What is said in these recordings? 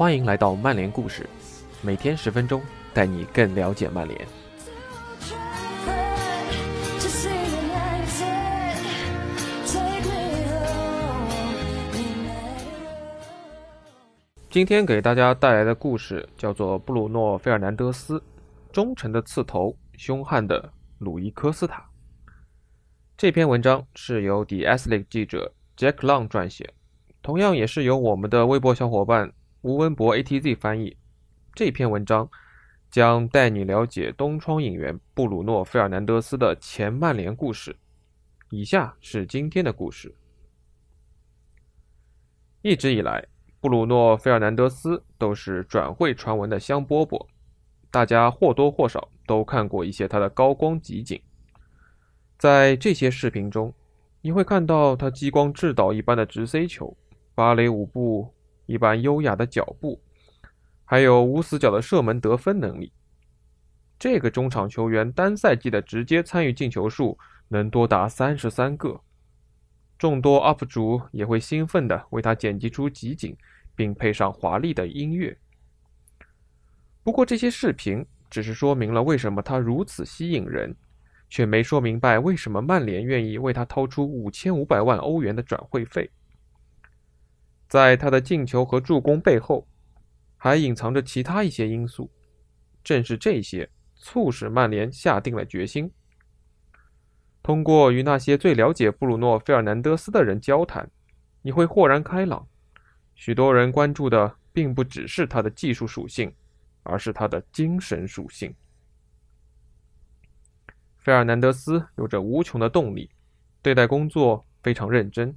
欢迎来到曼联故事，每天十分钟，带你更了解曼联。今天给大家带来的故事叫做布鲁诺·费尔南德斯，忠诚的刺头，凶悍的鲁伊·科斯塔。这篇文章是由 The Athletic 记者 Jack Long 撰写，同样也是由我们的微博小伙伴吴文博 ATZ 翻译。这篇文章将带你了解东窗引援布鲁诺·费尔南德斯的前曼联故事。以下是今天的故事。一直以来，布鲁诺·费尔南德斯都是转会传闻的香饽饽，大家或多或少都看过一些他的高光集锦。在这些视频中，你会看到他激光制导一般的直塞球、芭蕾舞步一般优雅的脚步，还有无死角的射门得分能力。这个中场球员单赛季的直接参与进球数能多达三十三个，众多 UP 主也会兴奋地为他剪辑出集锦，并配上华丽的音乐。不过，这些视频只是说明了为什么他如此吸引人。却没说明白为什么曼联愿意为他掏出五千五百万欧元的转会费。在他的进球和助攻背后，还隐藏着其他一些因素。正是这些促使曼联下定了决心。通过与那些最了解布鲁诺·费尔南德斯的人交谈，你会豁然开朗。许多人关注的并不只是他的技术属性，而是他的精神属性。费尔南德斯有着无穷的动力，对待工作非常认真，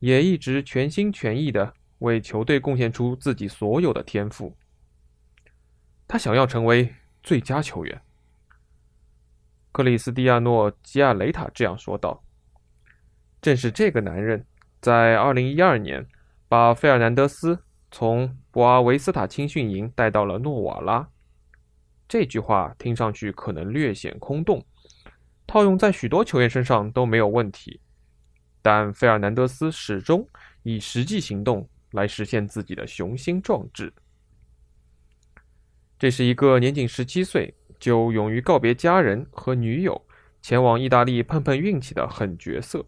也一直全心全意地为球队贡献出自己所有的天赋。他想要成为最佳球员。克里斯蒂亚诺·基亚雷塔这样说道：“正是这个男人，在2012年把费尔南德斯从博阿维斯塔青训营带到了诺瓦拉。”这句话听上去可能略显空洞。套用在许多球员身上都没有问题，但费尔南德斯始终以实际行动来实现自己的雄心壮志。这是一个年仅十七岁就勇于告别家人和女友，前往意大利碰碰运气的狠角色。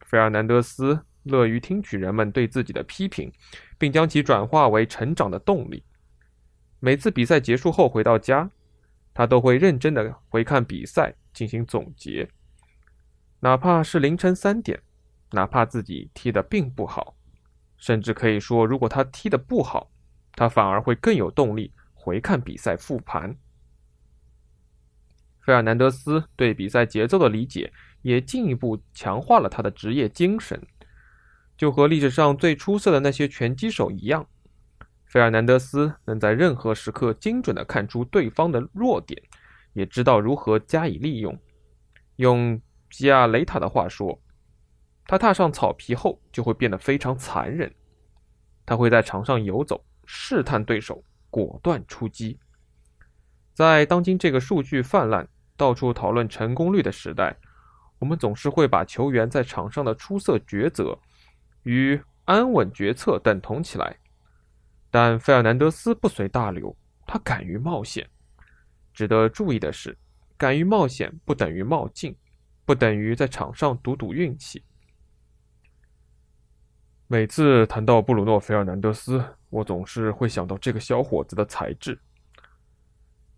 费尔南德斯乐于听取人们对自己的批评，并将其转化为成长的动力。每次比赛结束后回到家，他都会认真的回看比赛。进行总结，哪怕是凌晨三点，哪怕自己踢得并不好，甚至可以说，如果他踢得不好，他反而会更有动力回看比赛复盘。费尔南德斯对比赛节奏的理解，也进一步强化了他的职业精神。就和历史上最出色的那些拳击手一样，费尔南德斯能在任何时刻精准地看出对方的弱点。也知道如何加以利用。用吉亚雷塔的话说，他踏上草皮后就会变得非常残忍。他会在场上游走，试探对手，果断出击。在当今这个数据泛滥、到处讨论成功率的时代，我们总是会把球员在场上的出色抉择与安稳决策等同起来。但费尔南德斯不随大流，他敢于冒险。值得注意的是，敢于冒险不等于冒进，不等于在场上赌赌运气。每次谈到布鲁诺·费尔南德斯，我总是会想到这个小伙子的才智。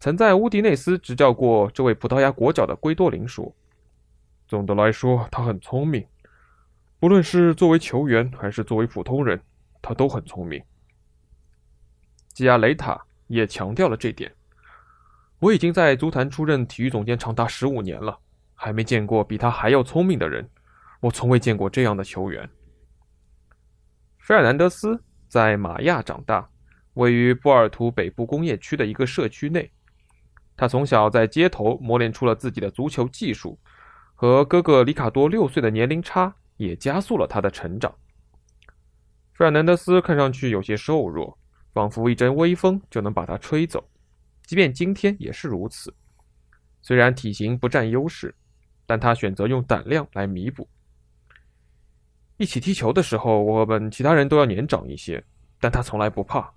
曾在乌迪内斯执教过这位葡萄牙国脚的圭多林说：“总的来说，他很聪明，不论是作为球员还是作为普通人，他都很聪明。”基亚雷塔也强调了这点。我已经在足坛出任体育总监长达十五年了，还没见过比他还要聪明的人。我从未见过这样的球员。费尔南德斯在马亚长大，位于波尔图北部工业区的一个社区内。他从小在街头磨练出了自己的足球技术，和哥哥里卡多六岁的年龄差也加速了他的成长。费尔南德斯看上去有些瘦弱，仿佛一阵微风就能把他吹走。即便今天也是如此，虽然体型不占优势，但他选择用胆量来弥补。一起踢球的时候，我们其他人都要年长一些，但他从来不怕。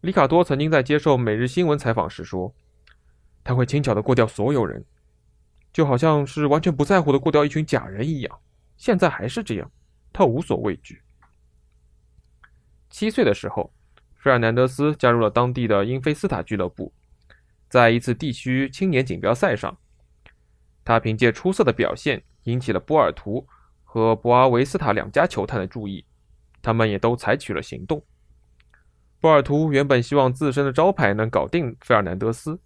里卡多曾经在接受《每日新闻》采访时说：“他会轻巧地过掉所有人，就好像是完全不在乎的过掉一群假人一样。现在还是这样，他无所畏惧。”七岁的时候，费尔南德斯加入了当地的英菲斯塔俱乐部，在一次地区青年锦标赛上，他凭借出色的表现引起了波尔图和博阿维斯塔两家球探的注意，他们也都采取了行动。波尔图原本希望自身的招牌能搞定费尔南德斯，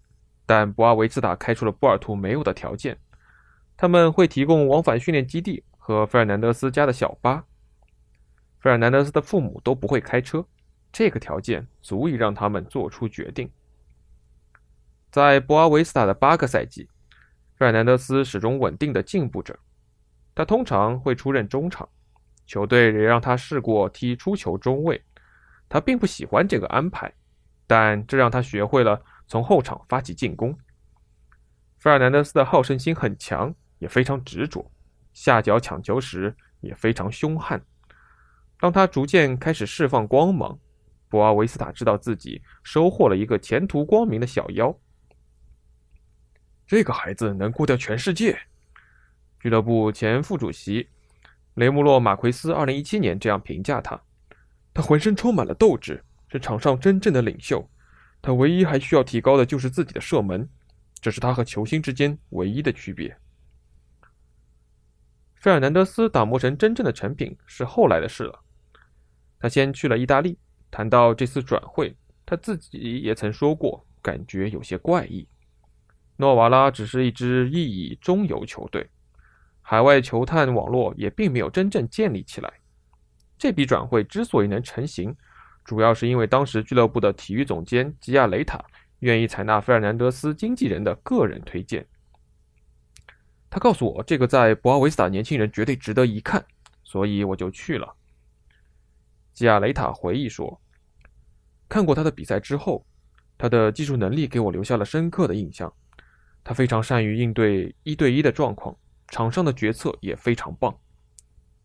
但博阿维斯塔开出了波尔图没有的条件，他们会提供往返训练基地和费尔南德斯家的小巴。费尔南德斯的父母都不会开车，这个条件足以让他们做出决定。在博阿维斯塔的八个赛季，费尔南德斯始终稳定的进步着。他通常会出任中场，球队也让他试过踢出球中卫。他并不喜欢这个安排，但这让他学会了从后场发起进攻。费尔南德斯的好胜心很强，也非常执着，下脚抢球时也非常凶悍。当他逐渐开始释放光芒，博阿维斯塔知道自己收获了一个前途光明的小妖。这个孩子能过掉全世界。俱乐部前副主席雷穆洛·马奎斯二零一七年这样评价他：他浑身充满了斗志，是场上真正的领袖。他唯一还需要提高的就是自己的射门，这是他和球星之间唯一的区别。费尔南德斯打磨成真正的成品是后来的事了。他先去了意大利。谈到这次转会，他自己也曾说过，感觉有些怪异。诺瓦拉只是一支意乙中游球队，海外球探网络也并没有真正建立起来。这笔转会之所以能成型，主要是因为当时俱乐部的体育总监吉亚雷塔愿意采纳费尔南德斯经纪人的个人推荐。他告诉我，这个在博阿维斯塔年轻人绝对值得一看，所以我就去了。吉亚雷塔回忆说：“看过他的比赛之后，他的技术能力给我留下了深刻的印象。他非常善于应对一对一的状况，场上的决策也非常棒。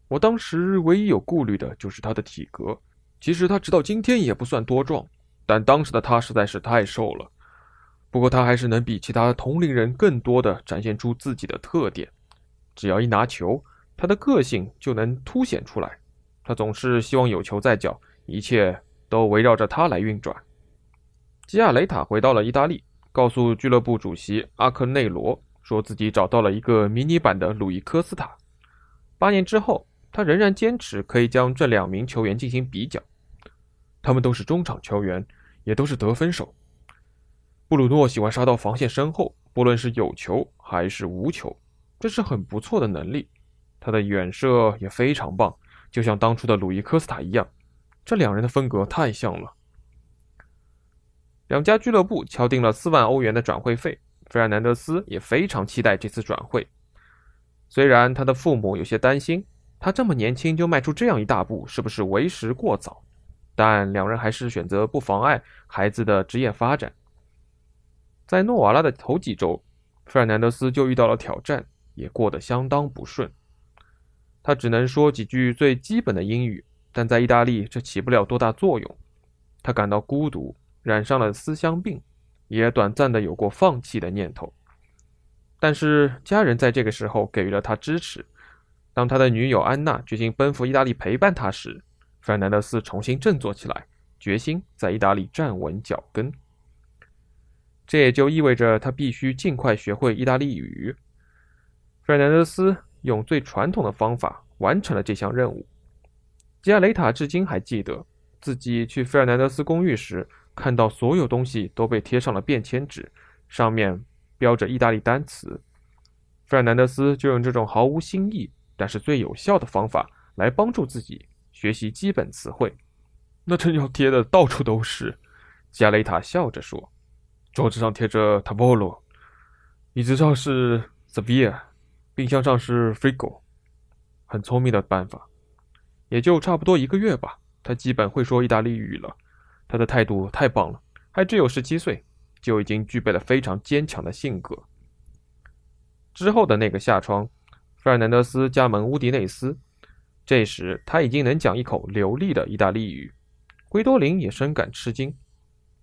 我当时唯一有顾虑的就是他的体格。其实他直到今天也不算多壮，但当时的他实在是太瘦了。不过他还是能比其他同龄人更多的展现出自己的特点。只要一拿球，他的个性就能凸显出来。”他总是希望有球在脚，一切都围绕着他来运转。吉亚雷塔回到了意大利，告诉俱乐部主席阿克内罗，说自己找到了一个迷你版的鲁伊科斯塔。八年之后，他仍然坚持可以将这两名球员进行比较。他们都是中场球员，也都是得分手。布鲁诺喜欢杀到防线身后，不论是有球还是无球，这是很不错的能力。他的远射也非常棒。就像当初的鲁伊科斯塔一样，这两人的风格太像了。两家俱乐部敲定了四万欧元的转会费，费尔南德斯也非常期待这次转会。虽然他的父母有些担心，他这么年轻就迈出这样一大步是不是为时过早，但两人还是选择不妨碍孩子的职业发展。在诺瓦拉的头几周，费尔南德斯就遇到了挑战，也过得相当不顺。他只能说几句最基本的英语，但在意大利这起不了多大作用。他感到孤独，染上了思乡病，也短暂的有过放弃的念头。但是家人在这个时候给予了他支持。当他的女友安娜决心奔赴意大利陪伴他时，费尔南德斯重新振作起来，决心在意大利站稳脚跟。这也就意味着他必须尽快学会意大利语。费尔南德斯。用最传统的方法完成了这项任务。吉亚雷塔至今还记得自己去费尔南德斯公寓时，看到所有东西都被贴上了便签纸，上面标着意大利单词。费尔南德斯就用这种毫无新意但是最有效的方法来帮助自己学习基本词汇。那真要贴的到处都是。加雷塔笑着说：“桌子上贴着 Tavolo，椅子上是 severe。”冰箱上是 Frigo，很聪明的办法。也就差不多一个月吧，他基本会说意大利语了。他的态度太棒了，还只有十七岁，就已经具备了非常坚强的性格。之后的那个夏窗，费尔南德斯加盟乌迪内斯，这时他已经能讲一口流利的意大利语。圭多林也深感吃惊，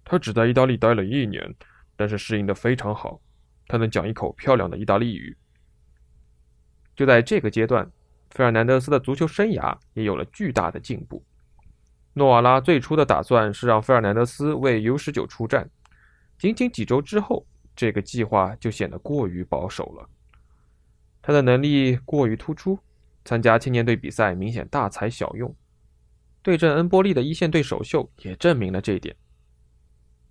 他只在意大利待了一年，但是适应的非常好。他能讲一口漂亮的意大利语。就在这个阶段，费尔南德斯的足球生涯也有了巨大的进步。诺瓦拉最初的打算是让费尔南德斯为 U19 出战，仅仅几周之后，这个计划就显得过于保守了。他的能力过于突出，参加青年队比赛明显大材小用。对阵恩波利的一线队首秀也证明了这一点。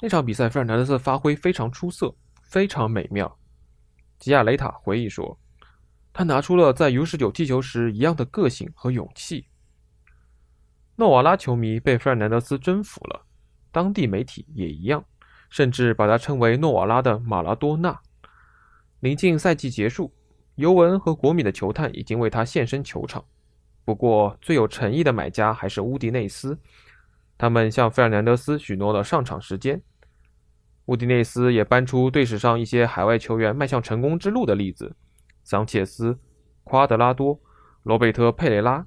那场比赛，费尔南德斯发挥非常出色，非常美妙。吉亚雷塔回忆说：“他拿出了在 U19 踢球时一样的个性和勇气。”诺瓦拉球迷被费尔南德斯征服了，当地媒体也一样，甚至把他称为诺瓦拉的马拉多纳。临近赛季结束，尤文和国米的球探已经为他现身球场。不过，最有诚意的买家还是乌迪内斯，他们向费尔南德斯许诺了上场时间。乌迪内斯也搬出队史上一些海外球员迈向成功之路的例子：桑切斯、夸德拉多、罗贝特·佩雷拉。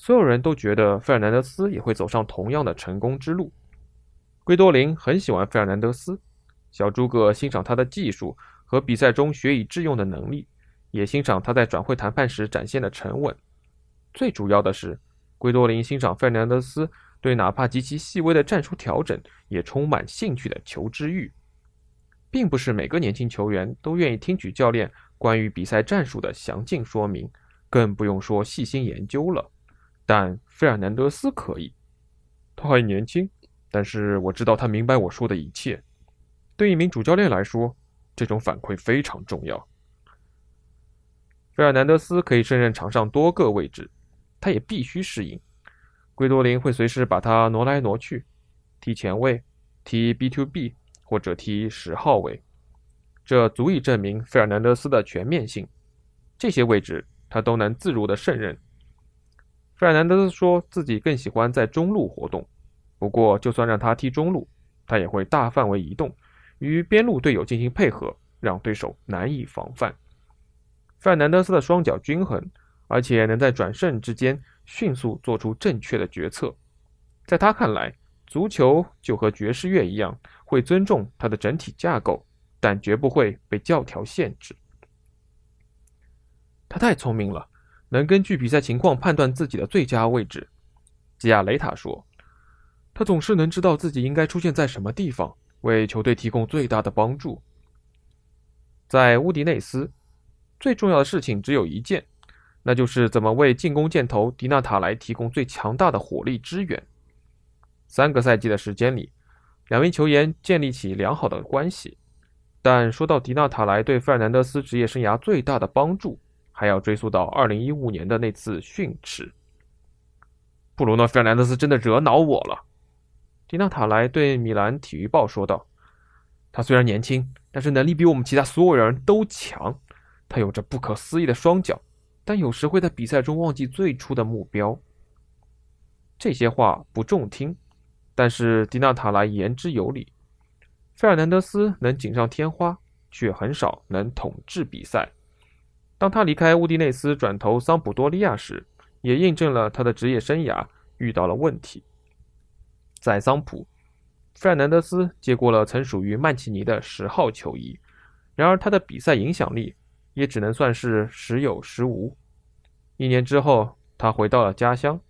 所有人都觉得费尔南德斯也会走上同样的成功之路。圭多林很喜欢费尔南德斯，小诸葛欣赏他的技术和比赛中学以致用的能力，也欣赏他在转会谈判时展现的沉稳。最主要的是，圭多林欣赏费尔南德斯对哪怕极其细微的战术调整也充满兴趣的求知欲。并不是每个年轻球员都愿意听取教练关于比赛战术的详尽说明，更不用说细心研究了。但费尔南德斯可以，他还年轻，但是我知道他明白我说的一切。对一名主教练来说，这种反馈非常重要。费尔南德斯可以胜任场上多个位置，他也必须适应。圭多林会随时把他挪来挪去，踢前卫、踢 B to B 或者踢十号位，这足以证明费尔南德斯的全面性。这些位置他都能自如的胜任。费尔南德斯说自己更喜欢在中路活动，不过就算让他踢中路，他也会大范围移动，与边路队友进行配合，让对手难以防范。费尔南德斯的双脚均衡，而且能在转瞬之间迅速做出正确的决策。在他看来，足球就和爵士乐一样，会尊重它的整体架构，但绝不会被教条限制。他太聪明了。能根据比赛情况判断自己的最佳位置，吉亚雷塔说：“他总是能知道自己应该出现在什么地方，为球队提供最大的帮助。”在乌迪内斯，最重要的事情只有一件，那就是怎么为进攻箭头迪纳塔莱提供最强大的火力支援。三个赛季的时间里，两名球员建立起良好的关系，但说到迪纳塔莱对费尔南德斯职业生涯最大的帮助。还要追溯到二零一五年的那次训斥。布鲁诺·费尔南德斯真的惹恼我了，迪纳塔莱对米兰体育报说道：“他虽然年轻，但是能力比我们其他所有人都强。他有着不可思议的双脚，但有时会在比赛中忘记最初的目标。”这些话不中听，但是迪纳塔莱言之有理。费尔南德斯能锦上添花，却很少能统治比赛。当他离开乌迪内斯转投桑普多利亚时，也印证了他的职业生涯遇到了问题。在桑普，费尔南德斯接过了曾属于曼奇尼的十号球衣，然而他的比赛影响力也只能算是时有时无。一年之后，他回到了家乡，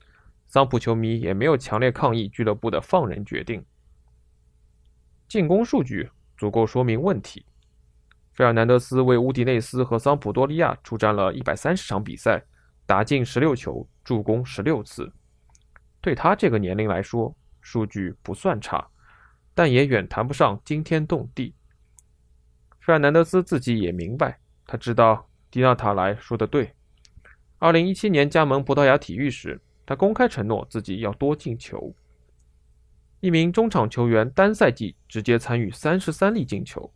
桑普球迷也没有强烈抗议俱乐部的放人决定。进攻数据足够说明问题。费尔南德斯为乌迪内斯和桑普多利亚出战了一百三十场比赛，打进十六球，助攻十六次。对他这个年龄来说，数据不算差，但也远谈不上惊天动地。费尔南德斯自己也明白，他知道迪纳塔莱说的对。二零一七年加盟葡萄牙体育时，他公开承诺自己要多进球。一名中场球员单赛季直接参与三十三粒进球。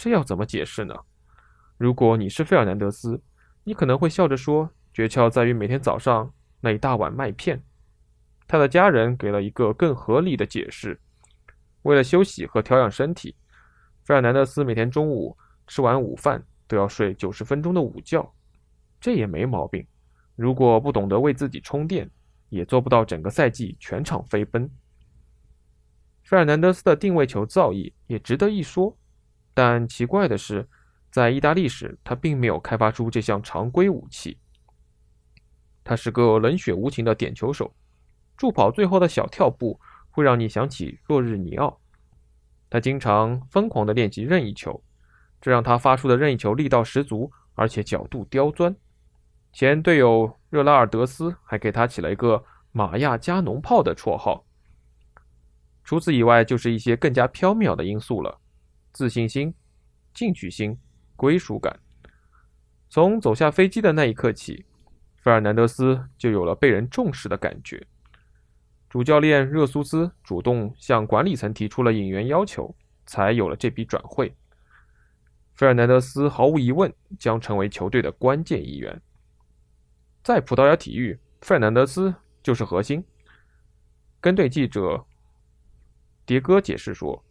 这要怎么解释呢？如果你是费尔南德斯，你可能会笑着说：“诀窍在于每天早上那一大碗麦片。”他的家人给了一个更合理的解释：为了休息和调养身体，费尔南德斯每天中午吃完午饭都要睡九十分钟的午觉。这也没毛病。如果不懂得为自己充电，也做不到整个赛季全场飞奔。费尔南德斯的定位球造诣也值得一说，但奇怪的是，在意大利时他并没有开发出这项常规武器。他是个冷血无情的点球手，助跑最后的小跳步会让你想起洛日尼奥。他经常疯狂地练习任意球，这让他发出的任意球力道十足，而且角度刁钻。前队友热拉尔德斯还给他起了一个“玛亚加农炮”的绰号。除此以外，就是一些更加缥缈的因素了：自信心、进取心、归属感。从走下飞机的那一刻起，费尔南德斯就有了被人重视的感觉。主教练热苏斯主动向管理层提出了引援要求，才有了这笔转会。费尔南德斯毫无疑问将成为球队的关键一员。在葡萄牙体育，费尔南德斯就是核心。跟队记者迭戈解释说：“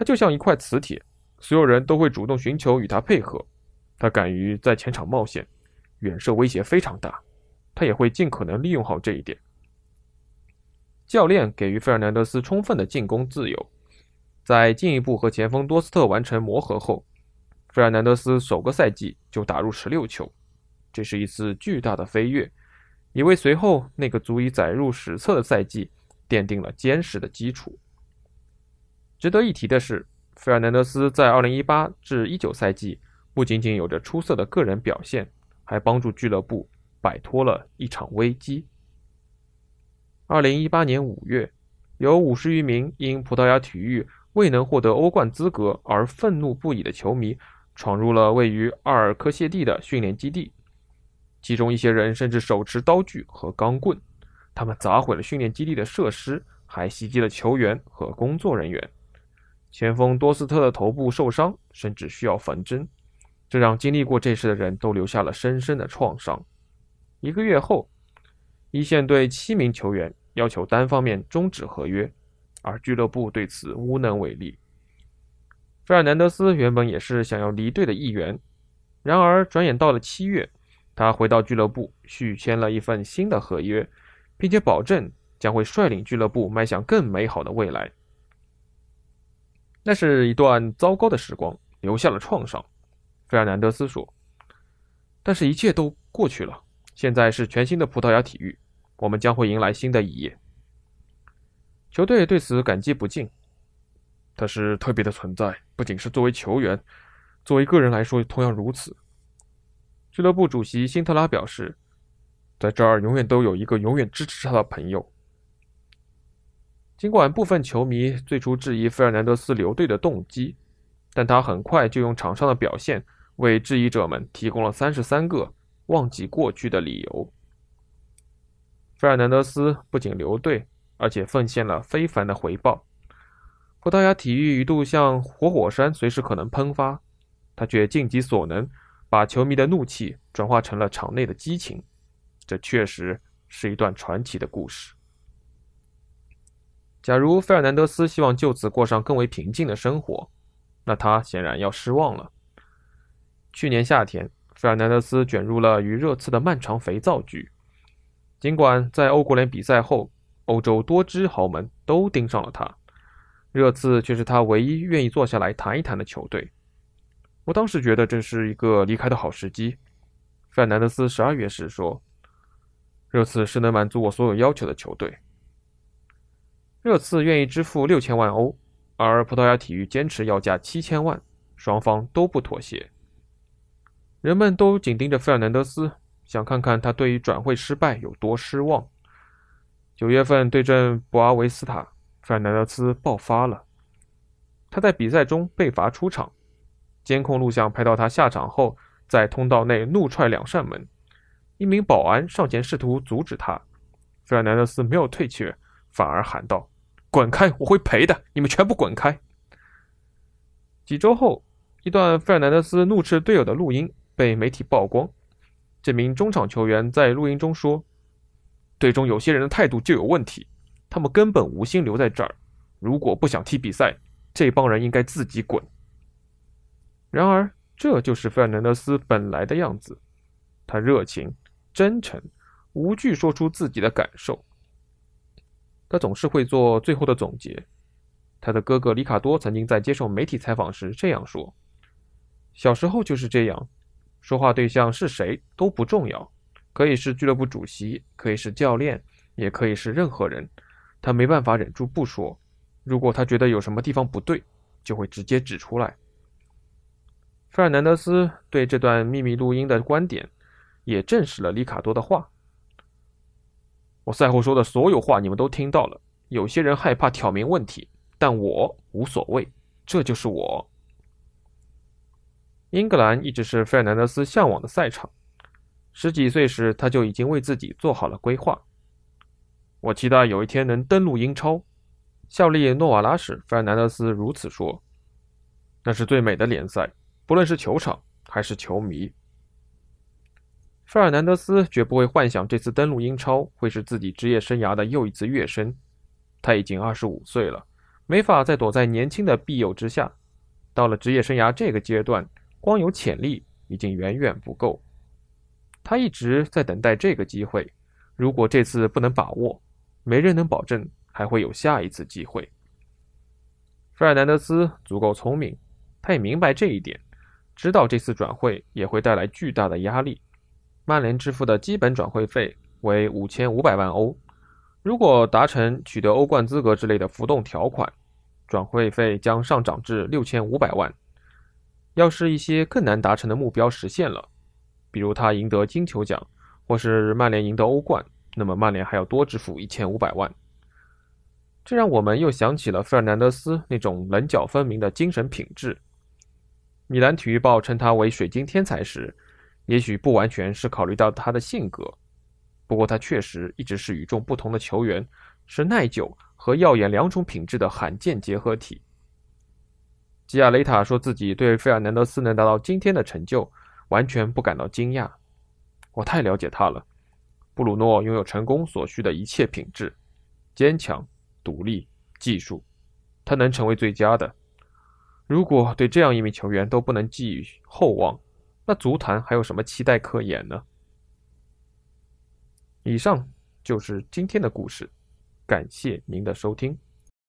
他就像一块磁铁，所有人都会主动寻求与他配合。他敢于在前场冒险，远射威胁非常大。他也会尽可能利用好这一点。”教练给予费尔南德斯充分的进攻自由，在进一步和前锋多斯特完成磨合后，费尔南德斯首个赛季就打入十六球，这是一次巨大的飞跃，也为随后那个足以载入史册的赛季奠定了坚实的基础。值得一提的是，费尔南德斯在2018至19赛季不仅仅有着出色的个人表现，还帮助俱乐部摆脱了一场危机。二零一八年五月，有五十余名因葡萄牙体育未能获得欧冠资格而愤怒不已的球迷，闯入了位于阿尔科谢蒂的训练基地。其中一些人甚至手持刀具和钢棍，他们砸毁了训练基地的设施，还袭击了球员和工作人员。前锋多斯特的头部受伤，甚至需要缝针，这让经历过这事的人都留下了深深的创伤。一个月后，一线队七名球员。要求单方面终止合约，而俱乐部对此无能为力。费尔南德斯原本也是想要离队的一员，然而转眼到了七月，他回到俱乐部续签了一份新的合约，并且保证将会率领俱乐部迈向更美好的未来。那是一段糟糕的时光，留下了创伤。费尔南德斯说：“但是，一切都过去了。现在是全新的葡萄牙体育。”我们将会迎来新的一页。球队对此感激不尽。他是特别的存在，不仅是作为球员，作为个人来说同样如此。俱乐部主席辛特拉表示，在这儿永远都有一个永远支持他的朋友。尽管部分球迷最初质疑费尔南德斯留队的动机，但他很快就用场上的表现为质疑者们提供了三十三个忘记过去的理由。费尔南德斯不仅留队，而且奉献了非凡的回报。葡萄牙体育一度像活火山，随时可能喷发，他却尽己所能，把球迷的怒气转化成了场内的激情。这确实是一段传奇的故事。假如费尔南德斯希望就此过上更为平静的生活，那他显然要失望了。去年夏天，费尔南德斯卷入了与热刺的漫长肥皂剧。尽管在欧国联比赛后，欧洲多支豪门都盯上了他，热刺却是他唯一愿意坐下来谈一谈的球队。我当时觉得这是一个离开的好时机。费尔南德斯十二月时说：“热刺是能满足我所有要求的球队。”热刺愿意支付六千万欧，而葡萄牙体育坚持要价七千万，双方都不妥协。人们都紧盯着费尔南德斯。想看看他对于转会失败有多失望。九月份对阵博阿维斯塔，费尔南德斯爆发了。他在比赛中被罚出场，监控录像拍到他下场后在通道内怒踹两扇门，一名保安上前试图阻止他，费尔南德斯没有退却，反而喊道：“滚开，我会赔的，你们全部滚开！”几周后，一段费尔南德斯怒斥队友的录音被媒体曝光。这名中场球员在录音中说：“队中有些人的态度就有问题，他们根本无心留在这儿。如果不想踢比赛，这帮人应该自己滚。”然而，这就是费尔南德斯本来的样子。他热情、真诚、无惧说出自己的感受。他总是会做最后的总结，他的哥哥里卡多曾经在接受媒体采访时这样说：“小时候就是这样，说话对象是谁都不重要，可以是俱乐部主席，可以是教练，也可以是任何人。他没办法忍住不说，如果他觉得有什么地方不对，就会直接指出来。”费尔南德斯对这段秘密录音的观点，也证实了里卡多的话。我赛后说的所有话，你们都听到了。有些人害怕挑明问题。但我无所谓，这就是我。英格兰一直是费尔南德斯向往的赛场。十几岁时，他就已经为自己做好了规划。我期待有一天能登陆英超，效力诺瓦拉时，费尔南德斯如此说：“那是最美的联赛，不论是球场还是球迷。”费尔南德斯绝不会幻想这次登陆英超会是自己职业生涯的又一次跃升。他已经二十五岁了。没法再躲在年轻的庇佑之下，到了职业生涯这个阶段，光有潜力已经远远不够。他一直在等待这个机会，如果这次不能把握，没人能保证还会有下一次机会。费尔南德斯足够聪明，他也明白这一点，知道这次转会也会带来巨大的压力。曼联支付的基本转会费为五千五百万欧，如果达成取得欧冠资格之类的浮动条款。转会费将上涨至六千五百万。要是一些更难达成的目标实现了，比如他赢得金球奖，或是曼联赢得欧冠，那么曼联还要多支付一千五百万。这让我们又想起了费尔南德斯那种棱角分明的精神品质。米兰体育报称他为“水晶天才”时，也许不完全是考虑到他的性格，不过他确实一直是与众不同的球员，是耐久。和耀眼两种品质的罕见结合体。吉亚雷塔说自己对费尔南德斯能达到今天的成就完全不感到惊讶。我太了解他了。布鲁诺拥有成功所需的一切品质：坚强、独立、技术。他能成为最佳的。如果对这样一名球员都不能寄予厚望，那足坛还有什么期待可言呢？以上就是今天的故事。感谢您的收听。